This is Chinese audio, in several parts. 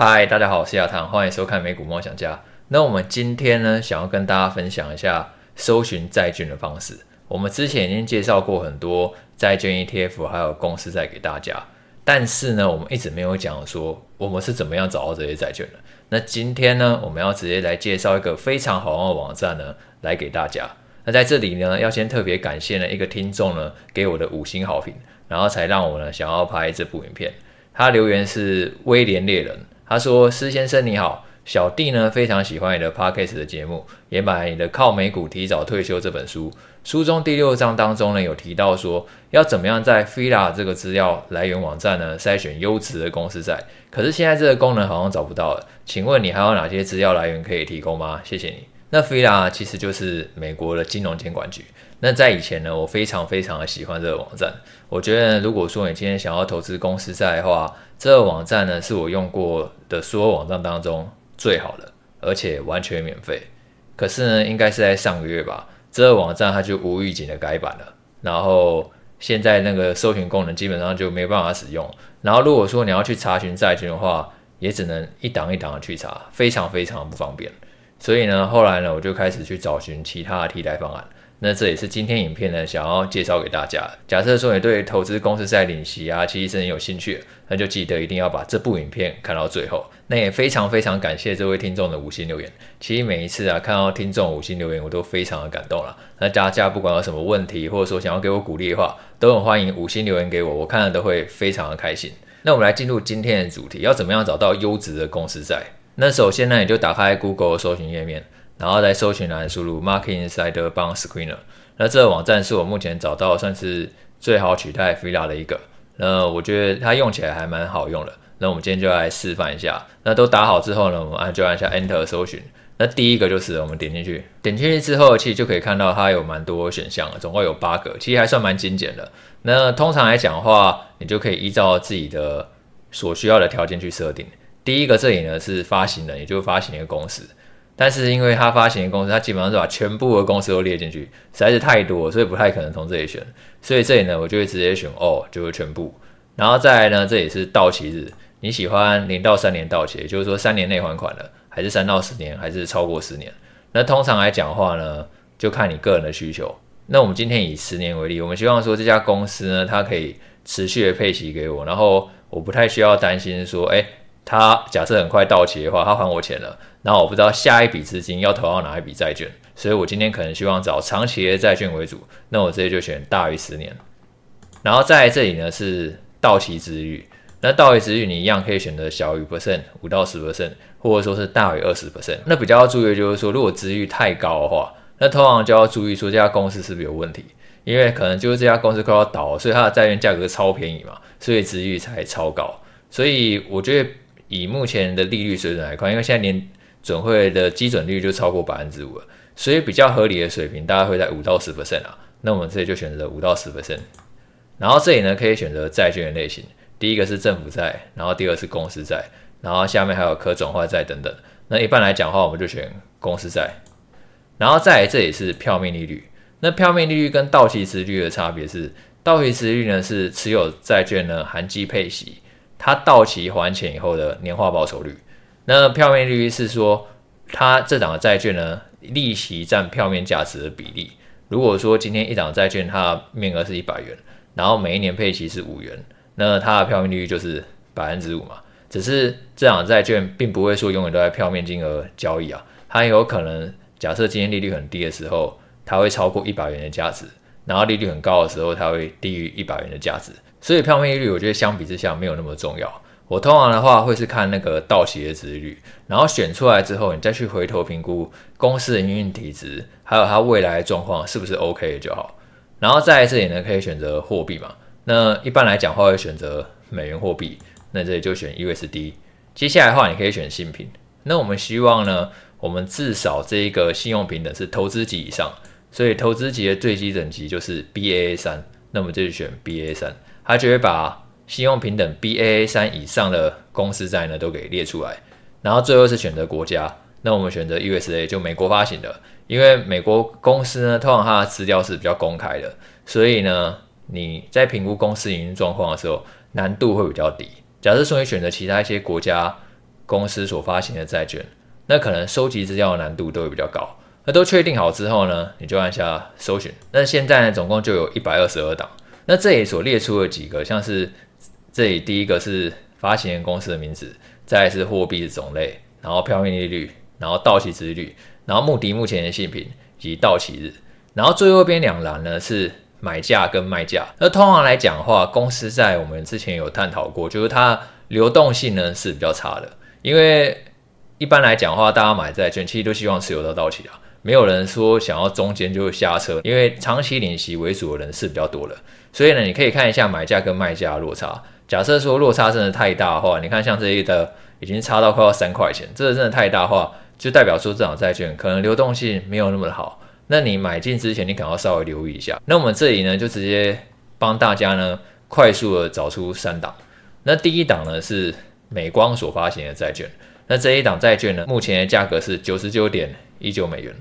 嗨，大家好，我是亚堂，欢迎收看美股梦想家。那我们今天呢，想要跟大家分享一下搜寻债券的方式。我们之前已经介绍过很多债券 ETF，还有公司债给大家，但是呢，我们一直没有讲说我们是怎么样找到这些债券的。那今天呢，我们要直接来介绍一个非常好用的网站呢，来给大家。那在这里呢，要先特别感谢呢一个听众呢给我的五星好评，然后才让我呢想要拍这部影片。他留言是威廉猎人。他说：“施先生你好，小弟呢非常喜欢你的 Podcast 的节目，也买你的《靠美股提早退休》这本书。书中第六章当中呢有提到说，要怎么样在 FILA 这个资料来源网站呢筛选优质的公司债。可是现在这个功能好像找不到了，请问你还有哪些资料来源可以提供吗？谢谢你。那 FILA 其实就是美国的金融监管局。那在以前呢，我非常非常的喜欢这个网站。我觉得如果说你今天想要投资公司债的话，这个网站呢，是我用过的所有网站当中最好的，而且完全免费。可是呢，应该是在上个月吧，这个网站它就无预警的改版了，然后现在那个搜寻功能基本上就没办法使用。然后如果说你要去查询债券的话，也只能一档一档的去查，非常非常不方便。所以呢，后来呢，我就开始去找寻其他的替代方案。那这也是今天影片呢，想要介绍给大家。假设说你对投资公司债领息啊，其实是很有兴趣，那就记得一定要把这部影片看到最后。那也非常非常感谢这位听众的五星留言。其实每一次啊，看到听众五星留言，我都非常的感动了。那大家不管有什么问题，或者说想要给我鼓励的话，都很欢迎五星留言给我，我看了都会非常的开心。那我们来进入今天的主题，要怎么样找到优质的公司债？那首先呢，你就打开 Google 搜寻页面。然后在搜寻栏输入 Market Insider Screener，那这个网站是我目前找到算是最好取代 FILA 的一个。那我觉得它用起来还蛮好用的。那我们今天就来示范一下。那都打好之后呢，我们按就按下 Enter 搜寻。那第一个就是我们点进去，点进去之后，其实就可以看到它有蛮多选项了，总共有八个，其实还算蛮精简的。那通常来讲的话，你就可以依照自己的所需要的条件去设定。第一个这里呢是发行人，也就是发行一个公司。但是因为它发行的公司，它基本上是把全部的公司都列进去，实在是太多，所以不太可能从这里选。所以这里呢，我就会直接选哦，就是全部。然后再来呢，这里是到期日，你喜欢零到三年到期，也就是说三年内还款的，还是三到十年，还是超过十年？那通常来讲话呢，就看你个人的需求。那我们今天以十年为例，我们希望说这家公司呢，它可以持续的配息给我，然后我不太需要担心说，哎。他假设很快到期的话，他还我钱了，然后我不知道下一笔资金要投到哪一笔债券，所以我今天可能希望找长期的债券为主，那我直接就选大于十年。然后在这里呢是到期殖利率，那到期殖利率你一样可以选择小于 percent 五到十 percent，或者说是大于二十 percent。那比较要注意的就是说，如果殖利率太高的话，那通常就要注意说这家公司是不是有问题，因为可能就是这家公司快要倒，所以它的债券价格超便宜嘛，所以殖利率才超高。所以我觉得。以目前的利率水准来看，因为现在年准会的基准利率就超过百分之五了，所以比较合理的水平大概会在五到十 percent 啊。那我们这里就选择五到十 percent。然后这里呢可以选择债券的类型，第一个是政府债，然后第二是公司债，然后下面还有可转换债等等。那一般来讲的话，我们就选公司债。然后再来这里是票面利率，那票面利率跟到期殖利率的差别是，到期殖利率呢是持有债券呢含计配息。它到期还钱以后的年化报酬率，那票面利率是说，它这档的债券呢，利息占票面价值的比例。如果说今天一档债券它的面额是一百元，然后每一年配息是五元，那它的票面利率就是百分之五嘛。只是这档债券并不会说永远都在票面金额交易啊，它有可能假设今天利率很低的时候，它会超过一百元的价值，然后利率很高的时候，它会低于一百元的价值。所以票面利率，我觉得相比之下没有那么重要。我通常的话会是看那个到期的殖利率，然后选出来之后，你再去回头评估公司的营运体质，还有它未来的状况是不是 OK 就好。然后在这里呢，可以选择货币嘛。那一般来讲话会选择美元货币，那这里就选 USD。接下来的话，你可以选信评。那我们希望呢，我们至少这一个信用评等是投资级以上，所以投资级的最低等级就是 BAA 三。那我们就选 BAA 三。他就会把信用评等 Baa 三以上的公司债呢都给列出来，然后最后是选择国家，那我们选择 USA 就美国发行的，因为美国公司呢通常它的资料是比较公开的，所以呢你在评估公司营运状况的时候难度会比较低。假设说你选择其他一些国家公司所发行的债券，那可能收集资料的难度都会比较高。那都确定好之后呢，你就按下搜寻。那现在呢，总共就有一百二十二档。那这里所列出的几个，像是这里第一个是发行人公司的名字，再是货币的种类，然后票面利率，然后到期值率，然后目的目前的信评及到期日，然后最后边两栏呢是买价跟卖价。那通常来讲的话，公司在我们之前有探讨过，就是它流动性呢是比较差的，因为一般来讲的话，大家买债券其实都希望持有到到期啊。没有人说想要中间就下车，因为长期领息为主的人是比较多的，所以呢，你可以看一下买价跟卖价的落差。假设说落差真的太大的话，你看像这一的已经差到快要三块钱，这个真的太大的话，就代表说这张债券可能流动性没有那么好。那你买进之前，你可能要稍微留意一下。那我们这里呢，就直接帮大家呢快速的找出三档。那第一档呢是美光所发行的债券，那这一档债券呢，目前的价格是九十九点一九美元。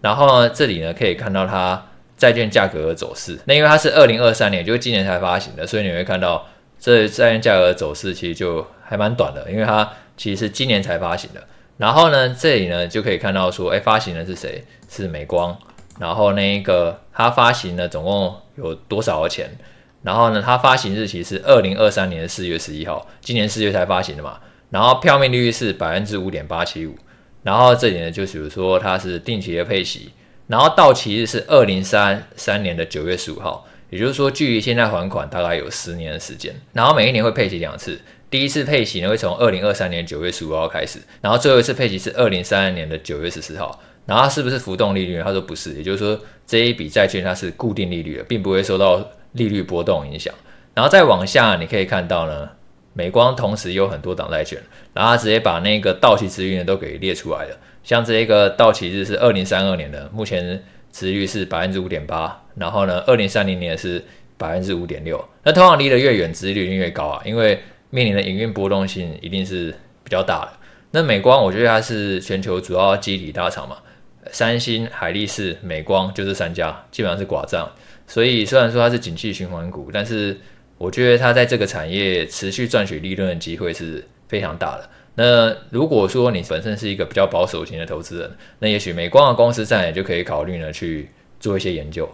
然后呢，这里呢可以看到它债券价格的走势。那因为它是二零二三年，就是今年才发行的，所以你会看到这债券价格的走势其实就还蛮短的，因为它其实是今年才发行的。然后呢，这里呢就可以看到说，哎，发行的是谁？是美光。然后那一个它发行的总共有多少的钱？然后呢，它发行日期是二零二三年的四月十一号，今年四月才发行的嘛。然后票面利率是百分之五点八七五。然后这里呢，就比如说它是定期的配息，然后到期日是二零三三年的九月十五号，也就是说距离现在还款大概有十年的时间。然后每一年会配息两次，第一次配息呢会从二零二三年九月十五号开始，然后最后一次配息是二零三三年的九月十四号。然后是不是浮动利率呢？他说不是，也就是说这一笔债券它是固定利率的，并不会受到利率波动影响。然后再往下你可以看到呢。美光同时有很多档债券，然后他直接把那个到期殖率呢都给列出来了。像这一个到期日是二零三二年的，目前殖率是百分之五点八，然后呢，二零三零年是百分之五点六。那通常离得越远，殖率越高啊，因为面临的营运波动性一定是比较大的。那美光，我觉得它是全球主要记忆体大厂嘛，三星、海力士、美光就这三家，基本上是寡占。所以虽然说它是景气循环股，但是我觉得它在这个产业持续赚取利润的机会是非常大的。那如果说你本身是一个比较保守型的投资人，那也许美光的公司债也就可以考虑呢去做一些研究。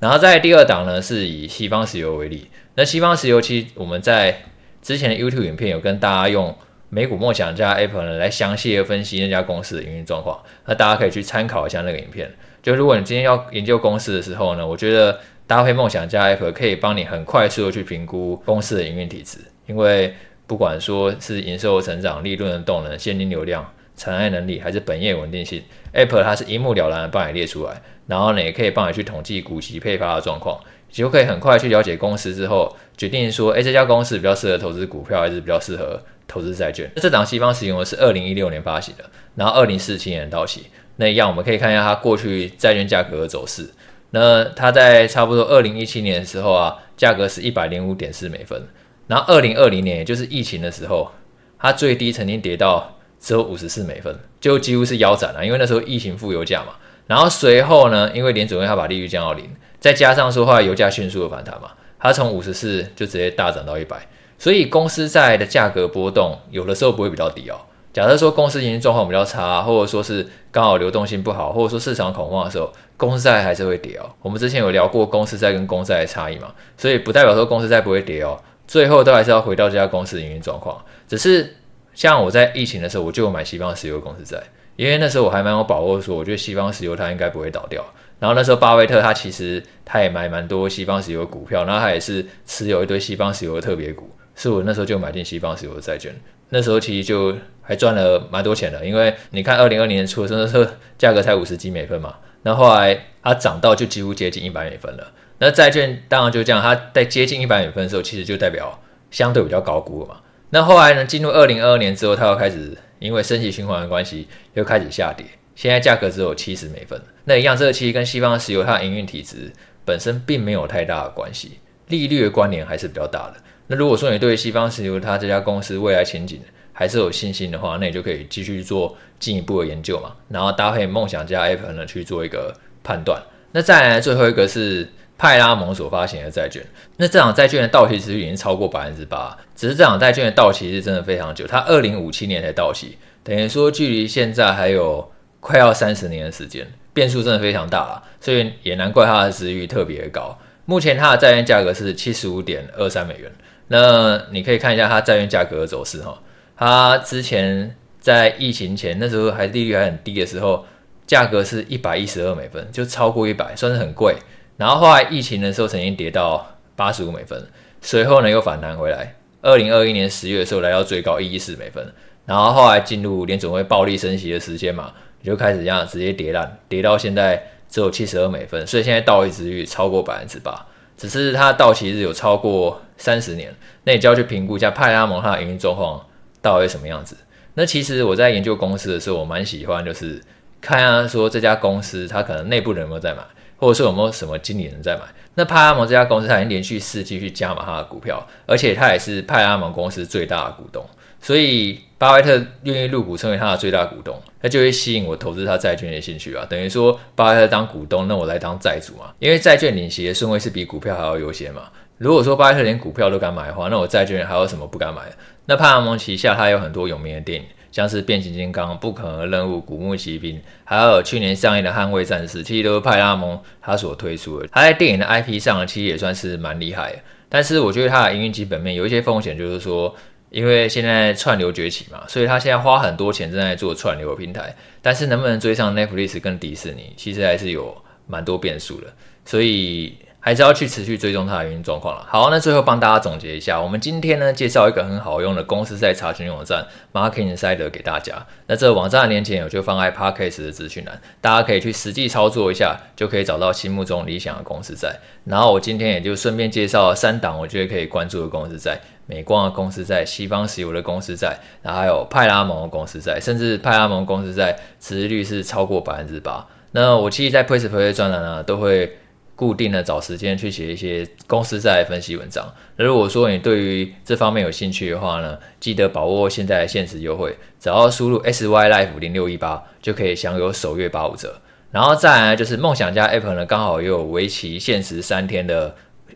然后在第二档呢，是以西方石油为例。那西方石油其实我们在之前的 YouTube 影片有跟大家用美股梦想家 Apple 呢来详细的分析那家公司的营运状况。那大家可以去参考一下那个影片。就如果你今天要研究公司的时候呢，我觉得。搭配梦想家 App 可以帮你很快速的去评估公司的营运体质，因为不管说是营收成长、利润的动能、现金流量、偿债能力，还是本业稳定性，App 它是一目了然的帮你列出来，然后呢也可以帮你去统计股息配发的状况，就可以很快去了解公司之后，决定说，哎，这家公司比较适合投资股票，还是比较适合投资债券。这档西方石油是二零一六年发行的，然后二零四七年到期，那一样我们可以看一下它过去债券价格的走势。那它在差不多二零一七年的时候啊，价格是一百零五点四美分。然后二零二零年，也就是疫情的时候，它最低曾经跌到只有五十四美分，就几乎是腰斩了。因为那时候疫情负油价嘛。然后随后呢，因为联准会它把利率降到零，再加上说话油价迅速的反弹嘛，它从五十四就直接大涨到一百。所以公司债的价格波动有的时候不会比较低哦。假设说公司营运状况比较差，或者说是刚好流动性不好，或者说市场恐慌的时候，公司债还是会跌哦。我们之前有聊过公司债跟公债的差异嘛，所以不代表说公司债不会跌哦。最后都还是要回到这家公司营运状况。只是像我在疫情的时候，我就有买西方石油公司债，因为那时候我还蛮有把握说，我觉得西方石油它应该不会倒掉。然后那时候巴菲特他其实他也买蛮多西方石油股票，然后他也是持有一堆西方石油的特别股，是我那时候就买进西方石油的债券。那时候其实就还赚了蛮多钱的，因为你看二零二零年初的时候，价格才五十几美分嘛，那后来它涨到就几乎接近一百美分了。那债券当然就这样，它在接近一百美分的时候，其实就代表相对比较高估了嘛。那后来呢，进入二零二二年之后，它又开始因为升息循环的关系，又开始下跌，现在价格只有七十美分。那一样，这个其实跟西方石油它的营运体质本身并没有太大的关系，利率的关联还是比较大的。那如果说你对西方石油它这家公司未来前景还是有信心的话，那你就可以继续做进一步的研究嘛，然后搭配梦想家 App 呢去做一个判断。那再来最后一个是派拉蒙所发行的债券。那这档债券的到期时率已经超过百分之八，只是这档债券的到期是真的非常久，它二零五七年才到期，等于说距离现在还有快要三十年的时间，变数真的非常大了，所以也难怪它的值域特别高。目前它的债券价格是七十五点二三美元。那你可以看一下它债券价格的走势哈，它之前在疫情前那时候还利率还很低的时候。价格是一百一十二美分，就超过一百，算是很贵。然后后来疫情的时候曾经跌到八十五美分，随后呢又反弹回来。二零二一年十月的时候来到最高一一四美分，然后后来进入联总会暴力升息的时间嘛，你就开始这样直接跌烂，跌到现在只有七十二美分，所以现在到期殖率超过百分之八，只是它到期日有超过三十年，那你就要去评估一下派拉蒙它的营运状况到底什么样子。那其实我在研究公司的时候，我蛮喜欢就是。看啊，说这家公司它可能内部人有没有在买，或者说有没有什么经理人在买。那派拉蒙这家公司，它已经连续四季去加码它的股票，而且它也是派拉蒙公司最大的股东，所以巴菲特愿意入股成为他的最大股东，那就会吸引我投资他债券的兴趣啊。等于说巴菲特当股东，那我来当债主嘛，因为债券领息的顺位是比股票还要优先嘛。如果说巴菲特连股票都敢买的话，那我债券还有什么不敢买？那派拉蒙旗下它有很多有名的电影。像是变形金刚、不可能任务、古墓奇兵，还有去年上映的捍卫战士，其实都是派拉蒙他所推出的。他在电影的 IP 上其实也算是蛮厉害的。但是我觉得他的营运基本面有一些风险，就是说，因为现在串流崛起嘛，所以他现在花很多钱正在做串流平台，但是能不能追上 Netflix 跟迪士尼，其实还是有蛮多变数的。所以。还是要去持续追踪它的运营状况了。好，那最后帮大家总结一下，我们今天呢介绍一个很好用的公司债查询网站 Market Insider 给大家。那这个网站的链接我就放在 Podcast 的资讯栏，大家可以去实际操作一下，就可以找到心目中理想的公司债。然后我今天也就顺便介绍三档我觉得可以关注的公司债：美光的公司债、西方石油的公司债，然后还有派拉蒙的公司债，甚至派拉蒙公司债殖利率是超过百分之八。那我其实在 PressPlay 专栏呢都会。固定的找时间去写一些公司债分析文章。那如果说你对于这方面有兴趣的话呢，记得把握现在的限时优惠，只要输入 SYLife 零六一八就可以享有首月八五折。然后再来就是梦想家 App 呢，刚好也有为期限时三天的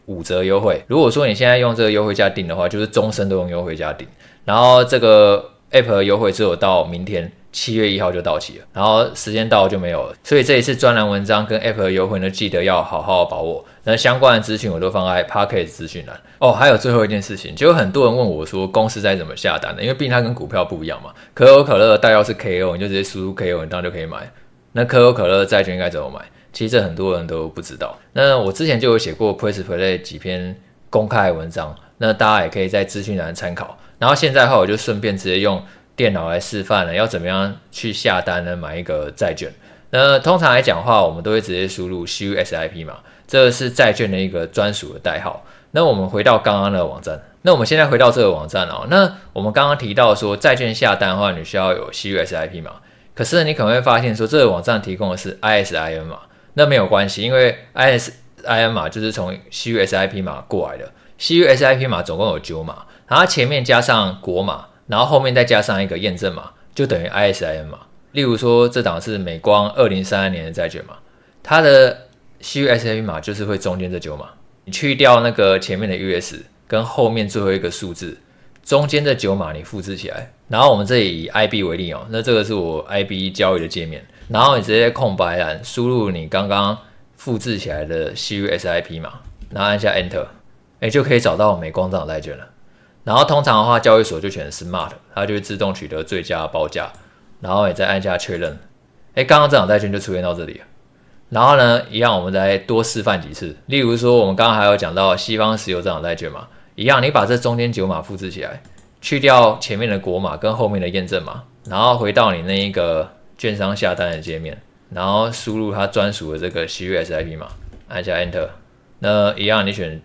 五折优惠。如果说你现在用这个优惠价订的话，就是终身都用优惠价订。然后这个 App 的优惠只有到明天。七月一号就到期了，然后时间到了就没有了，所以这一次专栏文章跟 App 的优惠呢，记得要好好把握。那相关的资讯我都放在 Podcast 资讯栏。哦，还有最后一件事情，就有很多人问我说，公司债怎么下单的？因为毕竟它跟股票不一样嘛。可口可乐的代号是 KO，你就直接输入 KO，你当就可以买。那可口可乐债券应该怎么买？其实这很多人都不知道。那我之前就有写过 PressPlay 几篇公开的文章，那大家也可以在资讯栏参考。然后现在的话，我就顺便直接用。电脑来示范了，要怎么样去下单呢？买一个债券。那通常来讲的话，我们都会直接输入 CUSIP 嘛，这是债券的一个专属的代号。那我们回到刚刚的网站，那我们现在回到这个网站哦。那我们刚刚提到说，债券下单的话，你需要有 CUSIP 嘛？可是你可能会发现说，这个网站提供的是 ISIN 码，那没有关系，因为 ISIN 码就是从 CUSIP 码过来的。CUSIP 码总共有九码，然后前面加上国码。然后后面再加上一个验证码，就等于 ISIN 码。例如说，这档是美光二零三二年的债券嘛，它的 CUSIP 码就是会中间这九码。你去掉那个前面的 US 跟后面最后一个数字，中间这九码你复制起来。然后我们这里以 IB 为例哦，那这个是我 IB 交易的界面。然后你直接空白栏输入你刚刚复制起来的 CUSIP 码，然后按下 Enter，哎，就可以找到美光这档债券了。然后通常的话，交易所就选 Smart，它就会自动取得最佳报价，然后你再按下确认。哎，刚刚这场债券就出现到这里了。然后呢，一样我们再多示范几次。例如说，我们刚刚还有讲到西方石油这场债券嘛，一样，你把这中间九码复制起来，去掉前面的国码跟后面的验证码，然后回到你那一个券商下单的界面，然后输入它专属的这个 CUSIP 码，按下 Enter。那一样，你选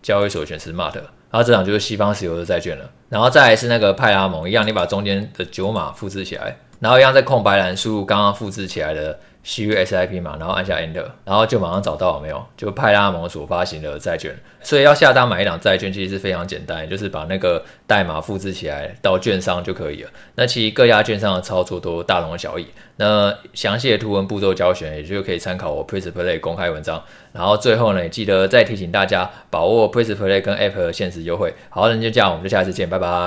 交易所选 Smart。然后这档就是西方石油的债券了，然后再来是那个派拉蒙一样，你把中间的九码复制起来，然后一样在空白栏输入刚刚复制起来的 CUSIP 嘛，然后按下 Enter，然后就马上找到了没有？就派拉蒙所发行的债券。所以要下单买一档债券，其实是非常简单，就是把那个代码复制起来到券商就可以了。那其实各家券商的操作都大同小异。那详细的图文步骤教学，也就可以参考我 PressPlay 公开文章。然后最后呢，也记得再提醒大家把握 PressPlay 跟 App 的限时优惠。好，那就这样，我们就下次见，拜拜。